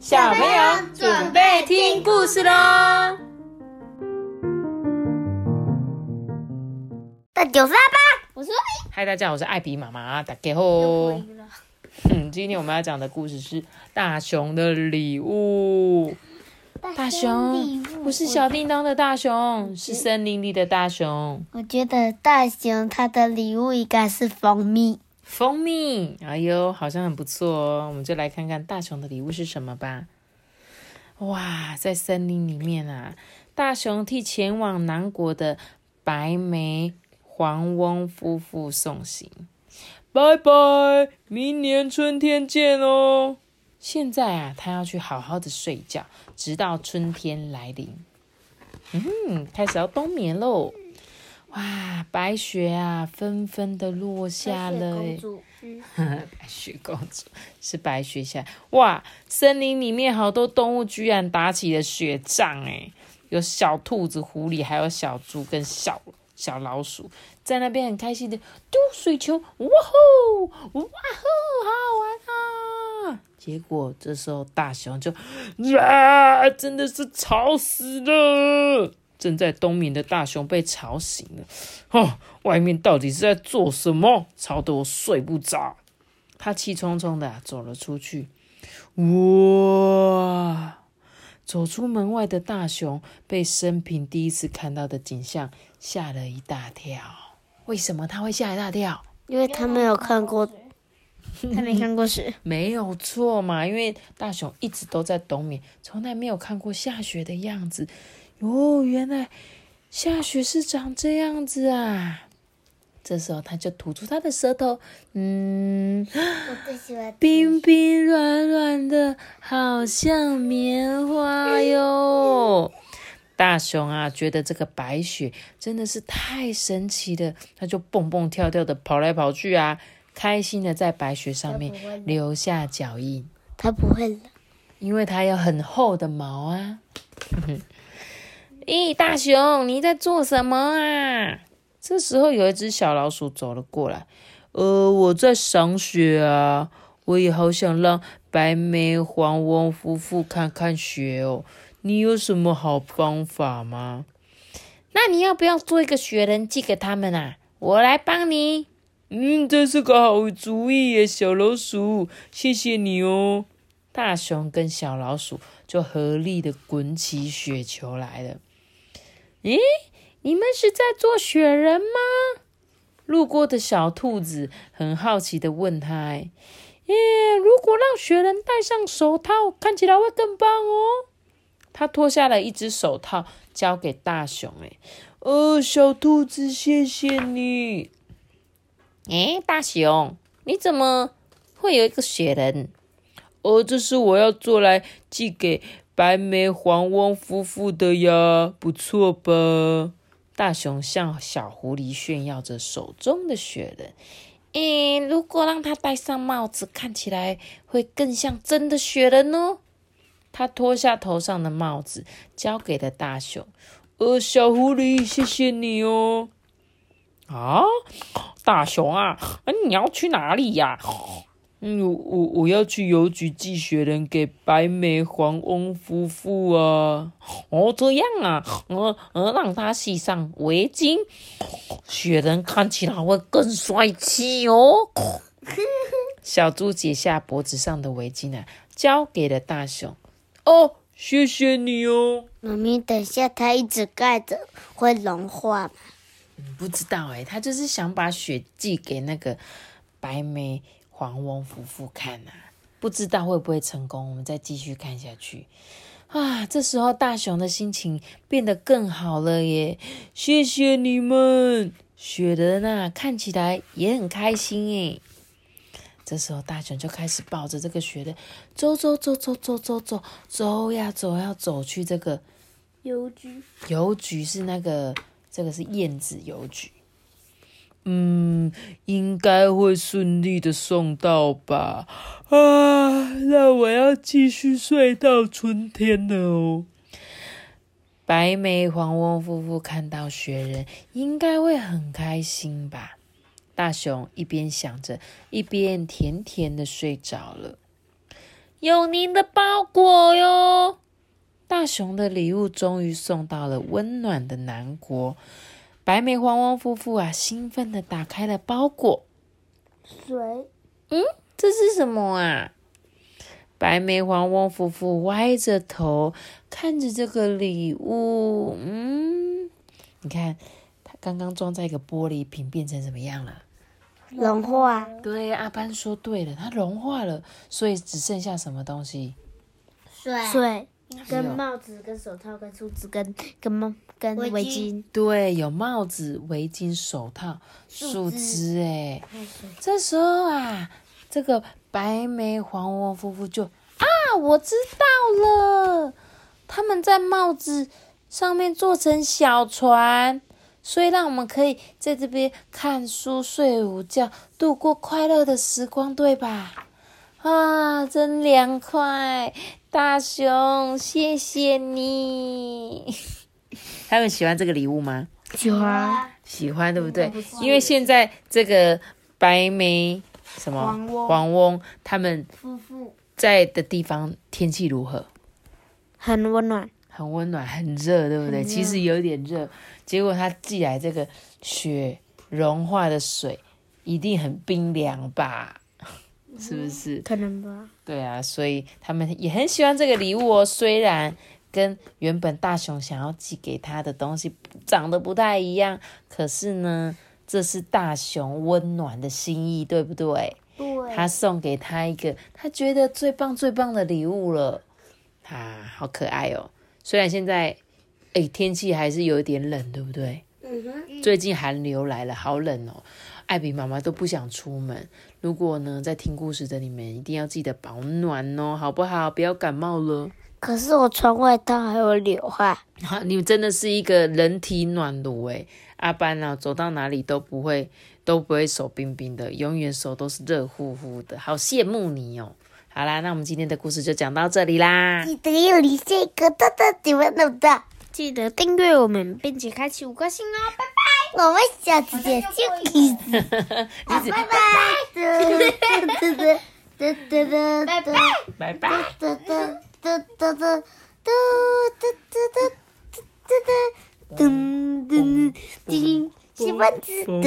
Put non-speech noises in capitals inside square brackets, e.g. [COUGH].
小朋友准备听故事喽！大九是阿爸，我说嗨，大家好，我是艾比妈妈，大家好。嗯，今天我们要讲的故事是大熊的礼物。大熊不是小叮当的大熊，是森林里的大熊。我觉得大熊他的礼物应该是蜂蜜。蜂蜜，哎呦，好像很不错哦。我们就来看看大熊的礼物是什么吧。哇，在森林里面啊，大熊替前往南国的白眉黄翁夫妇送行，拜拜，明年春天见哦。现在啊，他要去好好的睡觉，直到春天来临。嗯，开始要冬眠喽。哇，白雪啊，纷纷的落下了。白雪公主 [LAUGHS] 是白雪下。哇，森林里面好多动物居然打起了雪仗哎！有小兔子、狐狸，还有小猪跟小小老鼠，在那边很开心的丢水球。哇吼，哇吼，好玩啊！结果这时候大熊就啊，真的是吵死了。正在冬眠的大熊被吵醒了，哦，外面到底是在做什么？吵得我睡不着。他气冲冲的走了出去。哇！走出门外的大熊被生平第一次看到的景象吓了一大跳。为什么他会吓一大跳？因为他没有看过，[LAUGHS] 他没看过雪。没有错嘛，因为大熊一直都在冬眠，从来没有看过下雪的样子。哦，原来下雪是长这样子啊！这时候他就吐出他的舌头，嗯，冰冰软软的，好像棉花哟。大熊啊，觉得这个白雪真的是太神奇了，他就蹦蹦跳跳的跑来跑去啊，开心的在白雪上面留下脚印。它不会冷，因为它有很厚的毛啊。[LAUGHS] 咦，大熊，你在做什么啊？这时候有一只小老鼠走了过来。呃，我在赏雪啊，我也好想让白眉黄翁夫妇看看雪哦。你有什么好方法吗？那你要不要做一个雪人寄给他们啊？我来帮你。嗯，这是个好主意耶，小老鼠，谢谢你哦。大熊跟小老鼠就合力的滚起雪球来了。咦，你们是在做雪人吗？路过的小兔子很好奇的问他：“耶，如果让雪人戴上手套，看起来会更棒哦。”他脱下了一只手套，交给大熊。哎，哦，小兔子，谢谢你。哎，大熊，你怎么会有一个雪人？哦，这是我要做来寄给。白眉黄翁夫妇的呀，不错吧？大熊向小狐狸炫耀着手中的雪人。诶，如果让他戴上帽子，看起来会更像真的雪人哦。他脱下头上的帽子，交给了大熊。呃，小狐狸，谢谢你哦。啊，大熊啊，你要去哪里呀？嗯，我我要去邮局寄雪人给白眉黄翁夫妇啊！哦，这样啊，呃呃，让他系上围巾，雪人看起来会更帅气哦。[LAUGHS] 小猪解下脖子上的围巾啊，交给了大熊。哦，谢谢你哦。妈咪，等下它一直盖着会融化吗？不知道哎，他就是想把雪寄给那个白眉。黄翁夫妇看呐，不知道会不会成功。我们再继续看下去啊！这时候大熊的心情变得更好了耶！谢谢你们，雪人啊，看起来也很开心诶。这时候大熊就开始抱着这个雪人走走走走走走走走呀走，要走去这个邮局。邮局是那个，这个是燕子邮局。嗯，应该会顺利的送到吧。啊，那我要继续睡到春天了哦。白眉黄翁夫妇看到雪人，应该会很开心吧？大熊一边想着，一边甜甜的睡着了。有您的包裹哟！大熊的礼物终于送到了温暖的南国。白眉黄翁夫妇啊，兴奋的打开了包裹。水，嗯，这是什么啊？白眉黄翁夫妇歪着头看着这个礼物。嗯，你看，它刚刚装在一个玻璃瓶，变成什么样了？融化，对，阿班说对了，它融化了，所以只剩下什么东西？水，跟帽子、跟手套、跟梳子、跟跟帽、跟围围巾巾。对，有帽子、围巾、手套、树枝枝。哎，这时候啊，这个白眉黄翁夫妇就啊，我知道了，他们在帽子上面做成小船，所以让我们可以在这边看书、睡午觉，度过快乐的时光，对吧？啊，真凉快，大熊，谢谢你。他们喜欢这个礼物吗？喜欢喜欢，对不对？因为现在这个白眉什么黄翁黄翁他们夫妇，在的地方天气如何？很温暖，很温暖，很热，对不对？其实有点热，结果他寄来这个雪融化的水，一定很冰凉吧？是不是？可能吧。对啊，所以他们也很喜欢这个礼物哦。虽然跟原本大熊想要寄给他的东西长得不太一样，可是呢，这是大熊温暖的心意，对不对？对，他送给他一个他觉得最棒最棒的礼物了，啊，好可爱哦！虽然现在，哎，天气还是有一点冷，对不对？嗯哼，最近寒流来了，好冷哦！艾比妈妈都不想出门。如果呢，在听故事的你们一定要记得保暖哦，好不好？不要感冒了。可是我穿外套还有流汗。啊，你真的是一个人体暖炉诶，阿班啊，走到哪里都不会都不会手冰冰的，永远手都是热乎乎的，好羡慕你哦。好啦，那我们今天的故事就讲到这里啦。记得要离这个大大喜欢的的，记得订阅我们，并且开启五颗星哦，拜拜。我们下次见，亲亲。拜拜。拜拜。拜拜。哒哒哒哒哒哒哒哒哒哒，噔噔噔，喜欢噔。